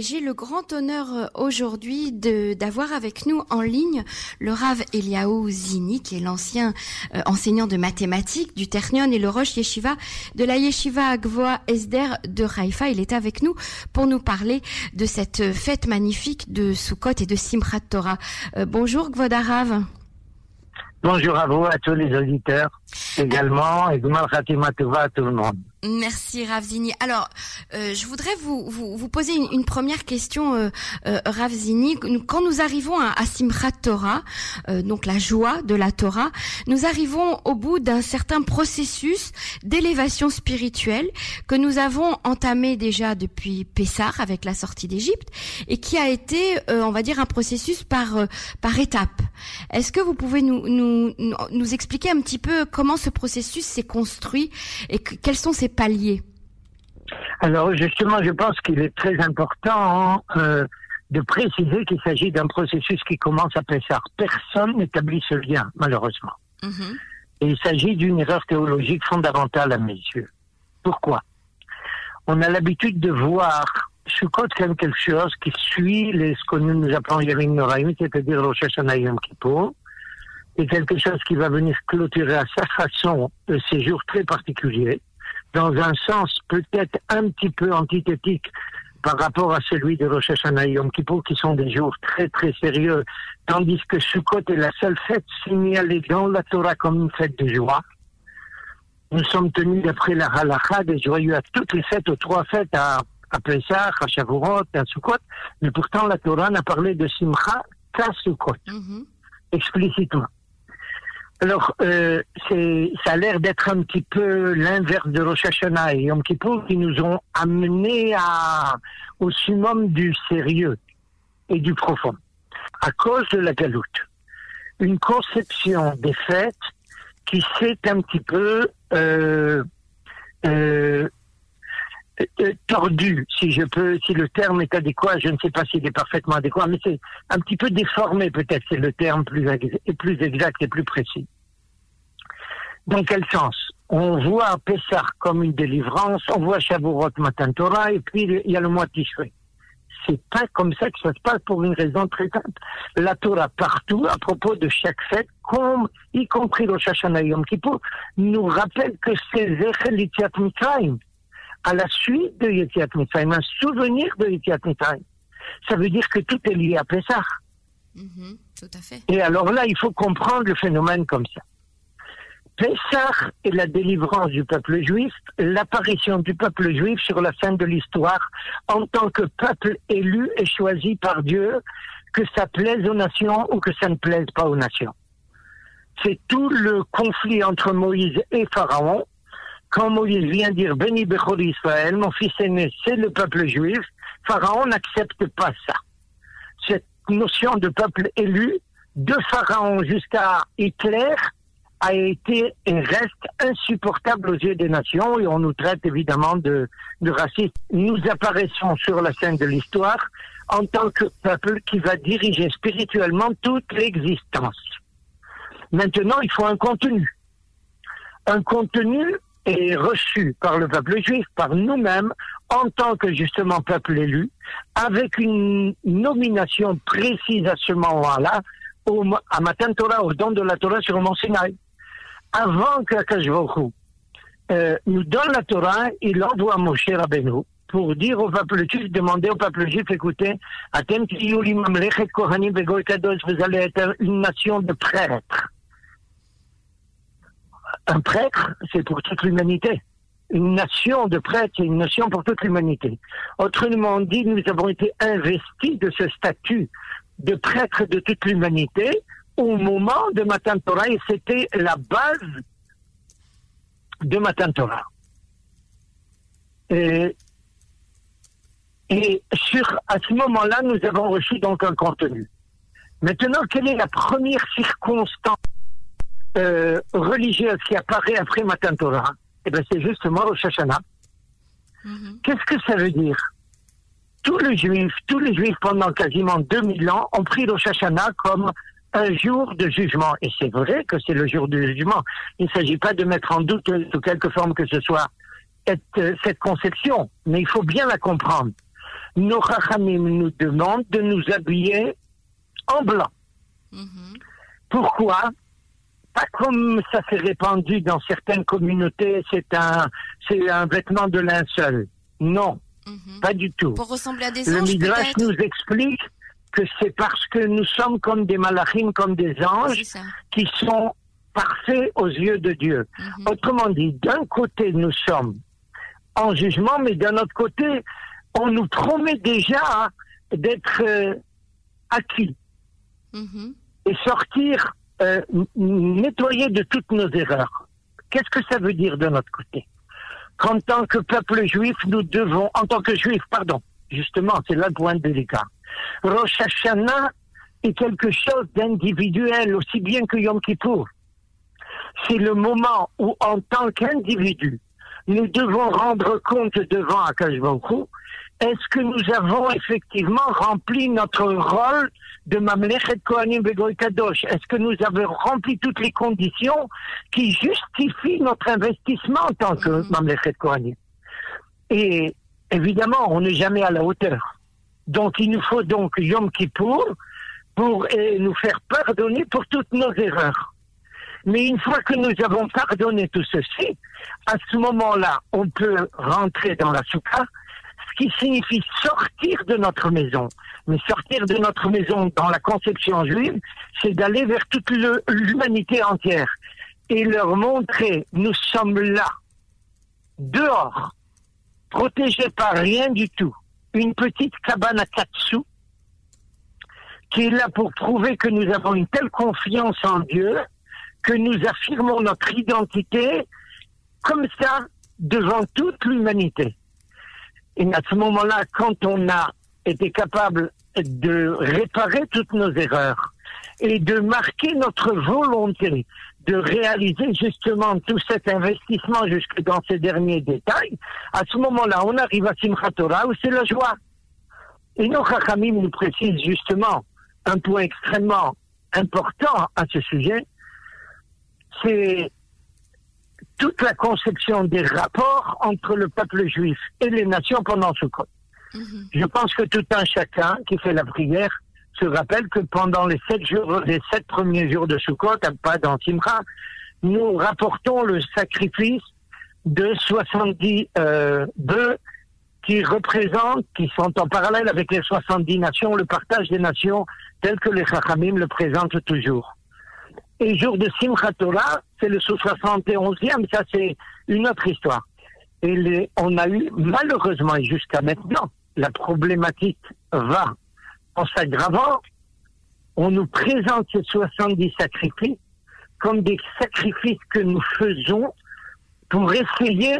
j'ai le grand honneur euh, aujourd'hui d'avoir avec nous en ligne le Rav Eliaou Zini, qui est l'ancien euh, enseignant de mathématiques du Ternion et le Roche Yeshiva de la Yeshiva Agvoa Esder de Haïfa. Il est avec nous pour nous parler de cette fête magnifique de Sukkot et de Simchat Torah. Euh, bonjour Gvodarav. Bonjour à vous, à tous les auditeurs également, et Gmal à tout le monde. Merci Ravzini. Alors, euh, je voudrais vous, vous, vous poser une, une, première question, euh, euh, Ravzini. Quand nous arrivons à, à Torah, euh, donc la joie de la Torah, nous arrivons au bout d'un certain processus d'élévation spirituelle que nous avons entamé déjà depuis Pessah avec la sortie d'Égypte et qui a été, euh, on va dire, un processus par euh, par étapes. Est-ce que vous pouvez nous, nous nous expliquer un petit peu comment ce processus s'est construit et que, quels sont ses Alors justement, je pense qu'il est très important euh, de préciser qu'il s'agit d'un processus qui commence à Pessah. Personne n'établit ce lien, malheureusement. Mhm. Et il s'agit d'une erreur théologique fondamentale à mes yeux. Pourquoi? On a l'habitude de voir Sukkot comme quelque chose qui suit les, ce que nous, nous appelons Yamim Noraim, c'est-à-dire Rosh Hashanah Yom Kippur, et quelque chose qui va venir clôturer à sa façon euh, ces jours très particuliers, dans un sens peut-être un petit peu antithétique par rapport à celui de Rosh Hashanah et Yom Kippur, qui sont des jours très très sérieux, tandis que Sukkot est la seule fête signalée dans la Torah comme une fête de joie. Nous sommes tenus d'après la halakha des joyeux à toutes les fêtes, aux trois fêtes, à, à Pesach, à Shavuot, à Sukkot, mais pourtant la Torah n'a parlé de Simcha qu'à Sukkot, Mhm. explicitement. Alors, euh, ça a l'air d'être un petit peu l'inverse de Rosh Hashanah et Yom Kippur qui nous ont amenés à, au summum du sérieux et du profond, à cause de la galoute. Une conception des fêtes qui s'est un petit peu euh, euh, euh, tordue, si je peux, si le terme est adéquat, je ne sais pas s'il est parfaitement adéquat, mais c'est un petit peu déformé peut-être, c'est le terme plus, plus exact et plus précis. Dans quel sens? On voit Pessah comme une délivrance, on voit Shavuot Matan Torah, et puis il y a le mois Tishrei. C'est pas comme ça que ça se passe pour une raison très simple. La Torah partout, à propos de chaque fête, comme, y compris le Hashanah et Yom Kippur, nous rappelle que c'est Zechel Mitzrayim, à la suite de Yetziat Mitzrayim, un souvenir de Yetziat Mitzrayim. Ça veut dire que tout est lié à Pessah. Mhm. Tout à fait. Et alors là, il faut comprendre le phénomène comme ça. Pessah est la délivrance du peuple juif, l'apparition du peuple juif sur la scène de l'histoire en tant que peuple élu et choisi par Dieu, que ça plaise aux nations ou que ça ne plaise pas aux nations. C'est tout le conflit entre Moïse et Pharaon. Quand Moïse vient dire Béni Bechor Israël, mon fils aîné, c'est le peuple juif, Pharaon n'accepte pas ça. Cette notion de peuple élu, de Pharaon jusqu'à Hitler, a été et reste insupportable aux yeux des nations et on nous traite évidemment de, de racistes. Nous apparaissons sur la scène de l'histoire en tant que peuple qui va diriger spirituellement toute l'existence. Maintenant, il faut un contenu. Un contenu est reçu par le peuple juif, par nous-mêmes, en tant que justement peuple élu, avec une nomination précise à ce moment-là, à Matan Torah, au don de la Torah sur mont Sinaï avant qu'Akash euh, nous donne la Torah, il envoie Moshe Rabbeinu pour dire au peuple juif, demander au peuple juif, écoutez, vous allez être une nation de prêtres. Un prêtre, c'est pour toute l'humanité. Une nation de prêtres, c'est une nation pour toute l'humanité. Autrement dit, nous avons été investis de ce statut de prêtre de toute l'humanité au moment de Matan Torah et c'était la base de Matan Torah. Et, et sur, à ce moment-là, nous avons reçu donc un contenu. Maintenant, quelle est la première circonstance euh, religieuse qui apparaît après Matan Torah? Eh bien, c'est justement Rosh Hashanah. Mhm. Qu'est-ce que ça veut dire? Tous les Juifs, tous les Juifs pendant quasiment 2000 ans ont pris Rosh Hashanah comme un jour de jugement. Et c'est vrai que c'est le jour du jugement. Il ne s'agit pas de mettre en doute sous quelque forme que ce soit cette, cette conception, mais il faut bien la comprendre. nos Chachamim nous demandent de nous habiller en blanc. Mhm. Pourquoi? Pas comme ça s'est répandu dans certaines communautés, c'est un, c'est un vêtement de linceul. Non, Mhm. pas du tout. Pour ressembler à des Le anges, Midrash nous explique que c'est parce que nous sommes comme des malachim, comme des anges, qui sont parfaits aux yeux de Dieu. Mhm. Autrement dit, d'un côté, nous sommes en jugement, mais d'un autre côté, on nous promet déjà d'être euh, acquis Mhm. et sortir euh, de toutes nos erreurs. Qu'est-ce que ça veut dire de notre côté? Qu'en tant que peuple juif, nous devons, en tant que juif, pardon, justement, c'est là le point délicat. Rosh Hashanah est quelque chose d'individuel, aussi bien que Yom Kippour. C'est le moment où, en tant qu'individu, nous devons rendre compte devant Akash Baruch est-ce que nous avons effectivement rempli notre rôle de Mamlechet Kohanim Begoy Kadosh? Est-ce que nous avons rempli toutes les conditions qui justifient notre investissement en tant que Mhm. Mamlechet Kohanim? Et évidemment, on n'est jamais à la hauteur. Donc il nous faut donc Yom Kippour pour eh, nous faire pardonner pour toutes nos erreurs. Mais une fois que nous avons pardonné tout ceci, à ce moment-là, on peut rentrer dans la soukha, ce qui signifie sortir de notre maison. Mais sortir de notre maison dans la conception juive, c'est d'aller vers toute l'humanité entière et leur montrer, nous sommes là, dehors, protégés par rien du tout. Une petite cabane à quatre sous, qui est là pour prouver que nous avons une telle confiance en Dieu, que nous affirmons notre identité comme ça devant toute l'humanité. Et à ce moment-là, quand on a été capable de réparer toutes nos erreurs et de marquer notre volonté de réaliser justement tout cet investissement jusque dans ces derniers détails, à ce moment-là, on arrive à Simchat Torah où c'est la joie. Et nos Chachamim nous précisent justement un point extrêmement important à ce sujet, c'est toute la conception des rapports entre le peuple juif et les nations pendant Sukkot. Mhm. Je pense que tout un chacun qui fait la prière se rappelle que pendant les sept jours, les sept premiers jours de Sukkot, pas dans Simcha, nous rapportons le sacrifice de 70 euh, bœufs qui représentent, qui sont en parallèle avec les 70 nations, le partage des nations tel que les Chachamim le présentent toujours. Et jour de Simchat Torah, c'est le 71e, ça c'est une autre histoire. Et on a eu, malheureusement et jusqu'à maintenant, la problématique va en s'aggravant. On nous présente ces 70 sacrifices comme des sacrifices que nous faisons pour essayer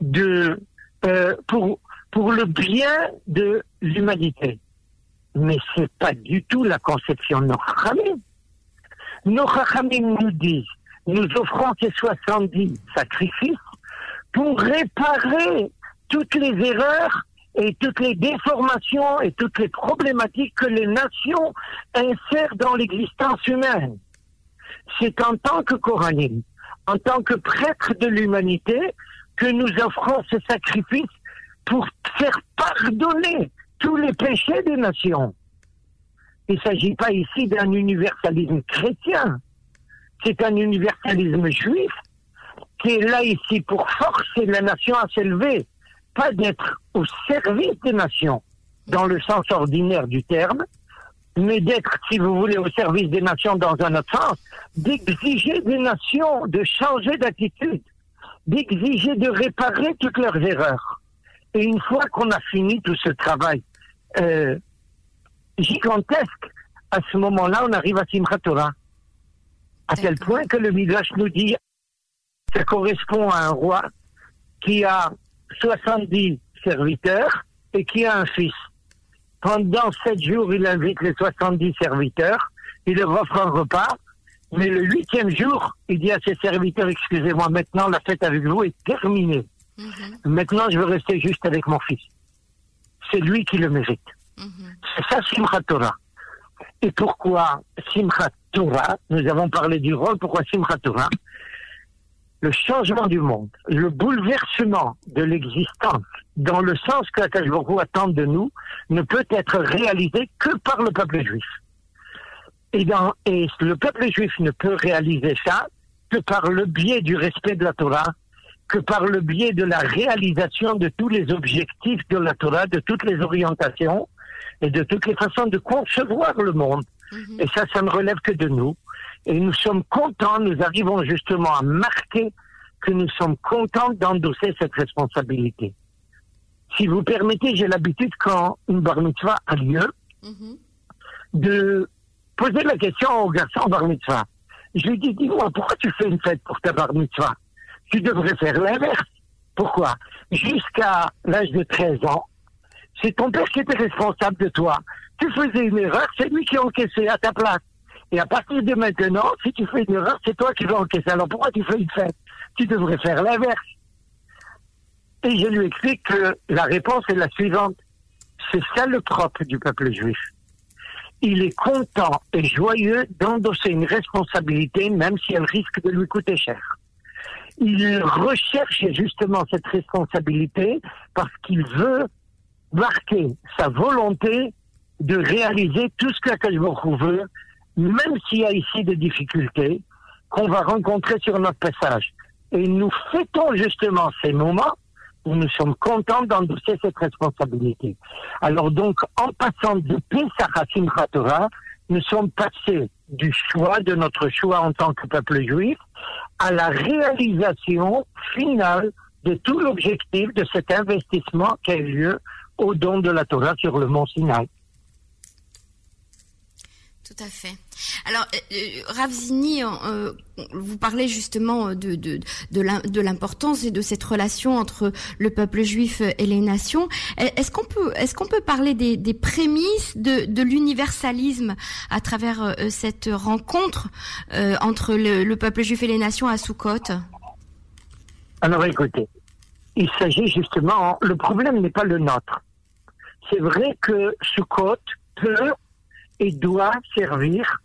de, euh, pour, pour le bien de l'humanité. Mais c'est pas du tout la conception de nos Chachamim. Nous disent, nous offrons ces 70 sacrifices pour réparer toutes les erreurs et toutes les déformations et toutes les problématiques que les nations insèrent dans l'existence humaine. C'est en tant que Coranim, en tant que prêtre de l'humanité, que nous offrons ce sacrifice pour faire pardonner tous les péchés des nations. Il ne s'agit pas ici d'un universalisme chrétien, c'est un universalisme juif qui est là ici pour forcer la nation à s'élever, pas d'être au service des nations dans le sens ordinaire du terme, mais d'être, si vous voulez, au service des nations dans un autre sens, d'exiger des nations de changer d'attitude, d'exiger de réparer toutes leurs erreurs. Et une fois qu'on a fini tout ce travail euh, gigantesque, à ce moment-là, on arrive à Simchat Torah. À tel point que le Midrash nous dit ça correspond à un roi qui a 70 serviteurs et qui a un fils. Pendant sept jours, il invite les 70 serviteurs, il leur offre un repas, mais le huitième jour, il dit à ses serviteurs, excusez-moi, maintenant la fête avec vous est terminée. Mhm. Maintenant, je veux rester juste avec mon fils. C'est lui qui le mérite. Mhm. C'est ça Simchat Torah. Et pourquoi Simchat Torah Nous avons parlé du rôle, pourquoi Simchat Torah le changement du monde, le bouleversement de l'existence, dans le sens que la attend de nous, ne peut être réalisé que par le peuple juif. Et, dans, et le peuple juif ne peut réaliser ça que par le biais du respect de la Torah, que par le biais de la réalisation de tous les objectifs de la Torah, de toutes les orientations et de toutes les façons de concevoir le monde. Mhm. Et ça, ça ne relève que de nous. Et nous sommes contents, nous arrivons justement à marquer que nous sommes contents d'endosser cette responsabilité. Si vous permettez, j'ai l'habitude quand une bar mitzvah a lieu, mhm. de poser la question au garçon bar mitzvah. Je lui dis, dis-moi, pourquoi tu fais une fête pour ta bar mitzvah? Tu devrais faire l'inverse. Pourquoi? Jusqu'à l'âge de 13 ans, c'est ton père qui était responsable de toi. Tu faisais une erreur, c'est lui qui encaissait à ta place. Et à partir de maintenant, si tu fais une erreur, c'est toi qui vas encaisser. Alors pourquoi tu fais une fête Tu devrais faire l'inverse. Et je lui explique que la réponse est la suivante. C'est ça le propre du peuple juif. Il est content et joyeux d'endosser une responsabilité, même si elle risque de lui coûter cher. Il recherche justement cette responsabilité parce qu'il veut marquer sa volonté de réaliser tout ce que veut même s'il y a ici des difficultés qu'on va rencontrer sur notre passage. Et nous fêtons justement ces moments où nous sommes contents d'endosser cette responsabilité. Alors donc, en passant de Pesach à Simchat nous sommes passés du choix, de notre choix en tant que peuple juif, à la réalisation finale de tout l'objectif de cet investissement qui a eu lieu au don de la Torah sur le mont Sinaï. Tout à fait. Alors, euh, euh Ravzini, euh, vous parlez justement de, de, de l'importance et de cette relation entre le peuple juif et les nations. Est-ce qu'on peut, est-ce qu'on peut parler des, des prémices de, de l'universalisme à travers euh, cette rencontre entre le, le, peuple juif et les nations à Soukot Alors, écoutez, il s'agit justement, le problème n'est pas le nôtre. C'est vrai que Soukot peut et doit servir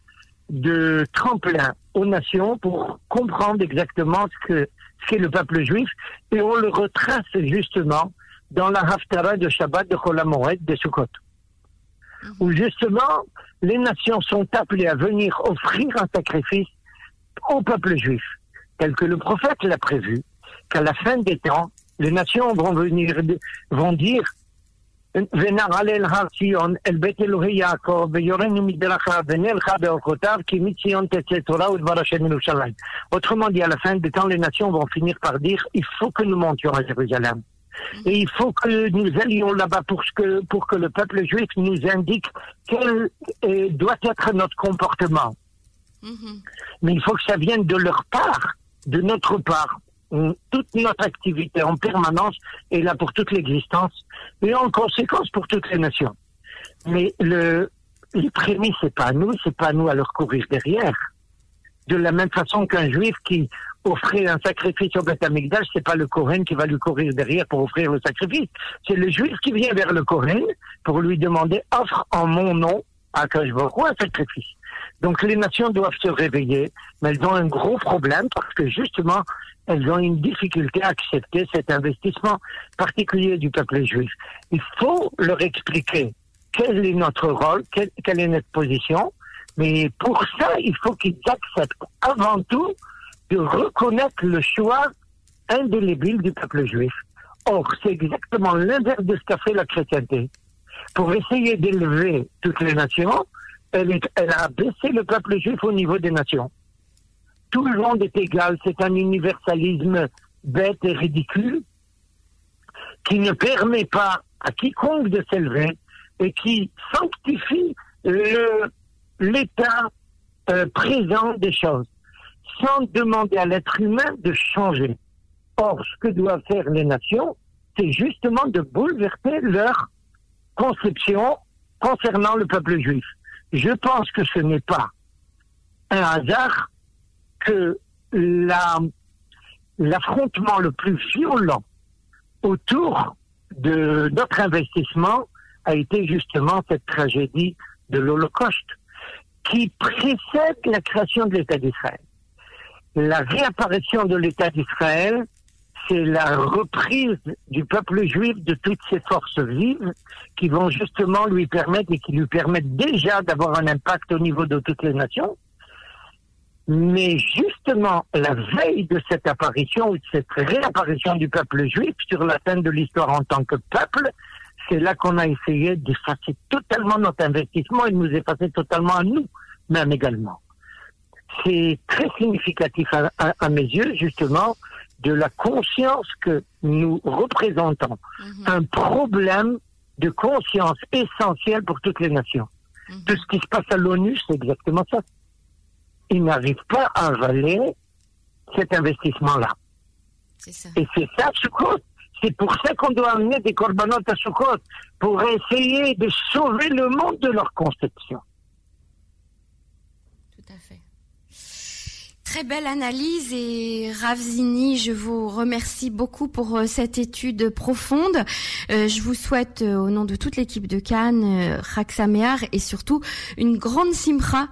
de tremplin aux nations pour comprendre exactement ce que ce qu'est le peuple juif et on le retrace justement dans la Haftara de Shabbat de Cholamoret de Sukkot mhm. où justement les nations sont appelées à venir offrir un sacrifice au peuple juif tel que le prophète l'a prévu qu'à la fin des temps les nations vont venir vont dire ונעלה אל הר ציון, אל בית אלוהי יעקב, ויורנו מדרכיו, ונלכה באורחותיו, כי מציון תצא תורה ודבר השם מירושלים. Autrement dit, à la fin des temps, les nations vont finir par dire, il faut que nous montions à Jérusalem. Et il faut que nous allions là-bas pour que, pour que le peuple juif nous indique quel doit être notre comportement. Mm -hmm. Mais il faut que ça vienne de leur part, de notre part toute notre activité en permanence est là pour toute l'existence et en conséquence pour toutes les nations. Mais le, les prémices, c'est pas à nous, c'est pas à nous à leur courir derrière. De la même façon qu'un juif qui offrait un sacrifice au Beth Amikdash, c'est pas le Coran qui va lui courir derrière pour offrir le sacrifice. C'est le juif qui vient vers le Coran pour lui demander offre en mon nom à vois un sacrifice. Donc les nations doivent se réveiller, mais elles ont un gros problème parce que justement, elles ont une difficulté à accepter cet investissement particulier du peuple juif. Il faut leur expliquer quel est notre rôle, quelle, est notre position, mais pour ça, il faut qu'ils acceptent avant tout de reconnaître le choix indélébile du peuple juif. Or, c'est exactement l'inverse de ce qu'a fait la chrétienté. Pour essayer d'élever toutes les nations, elle, elle a baissé le peuple juif au niveau des nations tout le monde est égal. C'est un universalisme bête et ridicule qui ne permet pas à quiconque de s'élever et qui sanctifie l'état euh, présent des choses sans demander à l'être humain de changer. Or, ce que doivent faire les nations, c'est justement de bouleverser leur conception concernant le peuple juif. Je pense que ce n'est pas un hasard que l'affrontement le plus violent autour de notre investissement a été justement cette tragédie de l'Holocauste qui précède la création de l'État d'Israël. la réapparition de l'État d'Israël, c'est la reprise du peuple juif de toutes ses forces vives qui vont justement lui permettre et qui lui permettent déjà d'avoir un impact au niveau de toutes les nations. Mais justement, la veille de cette apparition ou de cette réapparition du peuple juif sur la scène de l'histoire en tant que peuple, c'est là qu'on a essayé d'effacer totalement notre investissement et de nous effacer totalement à nous, même également. C'est très significatif à, mes yeux, justement, de la conscience que nous représentons. Mhm. Un problème de conscience essentiel pour toutes les nations. Mhm. Tout ce qui se passe à l'ONU, c'est exactement ça ils n'arrivent pas à avaler cet investissement-là. Et c'est ça, Sukkot. C'est pour ça qu'on doit amener des corbanotes à Sukkot, pour essayer de sauver le monde de leur conception. Très belle analyse et Ravzini, je vous remercie beaucoup pour euh, cette étude profonde. Euh, je vous souhaite euh, au nom de toute l'équipe de Cannes, Raksamear et surtout une grande simra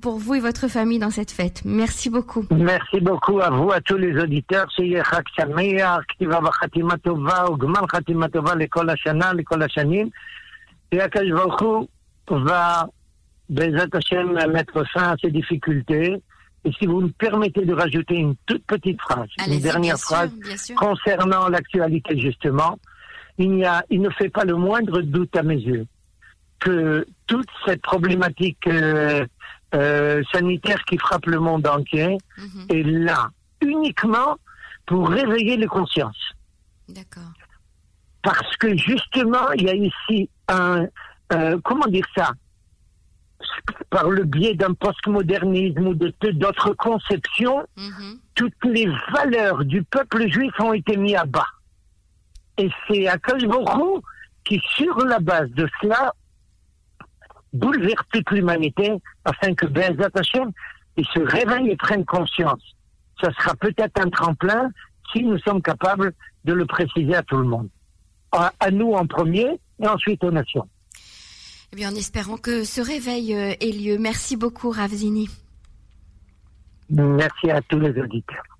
pour vous et votre famille dans cette fête. Merci beaucoup. Merci beaucoup à vous, à tous les auditeurs. Bezat Hashem, mettre fin à ces difficultés. Et si vous me permettez de rajouter une toute petite phrase, une dernière phrase concernant l'actualité justement, il, n'y a, il ne fait pas le moindre doute à mes yeux que toute cette problématique euh, euh, sanitaire qui frappe le monde entier mhm. est là uniquement pour réveiller les consciences. D'accord. Parce que justement, il y a ici un, euh, comment dire ça, par le biais d'un postmodernisme ou de d'autres conceptions, mhm. toutes les valeurs du peuple juif ont été mises à bas. Et c'est Akashborou qui, sur la base de cela, bouleverse toute l'humanité afin que Bezat Hashem il se réveille et prenne conscience. Ça sera peut-être un tremplin si nous sommes capables de le préciser à tout le monde. à nous en premier et ensuite aux nations. Eh bien, en espérant que ce réveil euh, ait lieu. Merci beaucoup, Ravzini. Merci à tous les auditeurs.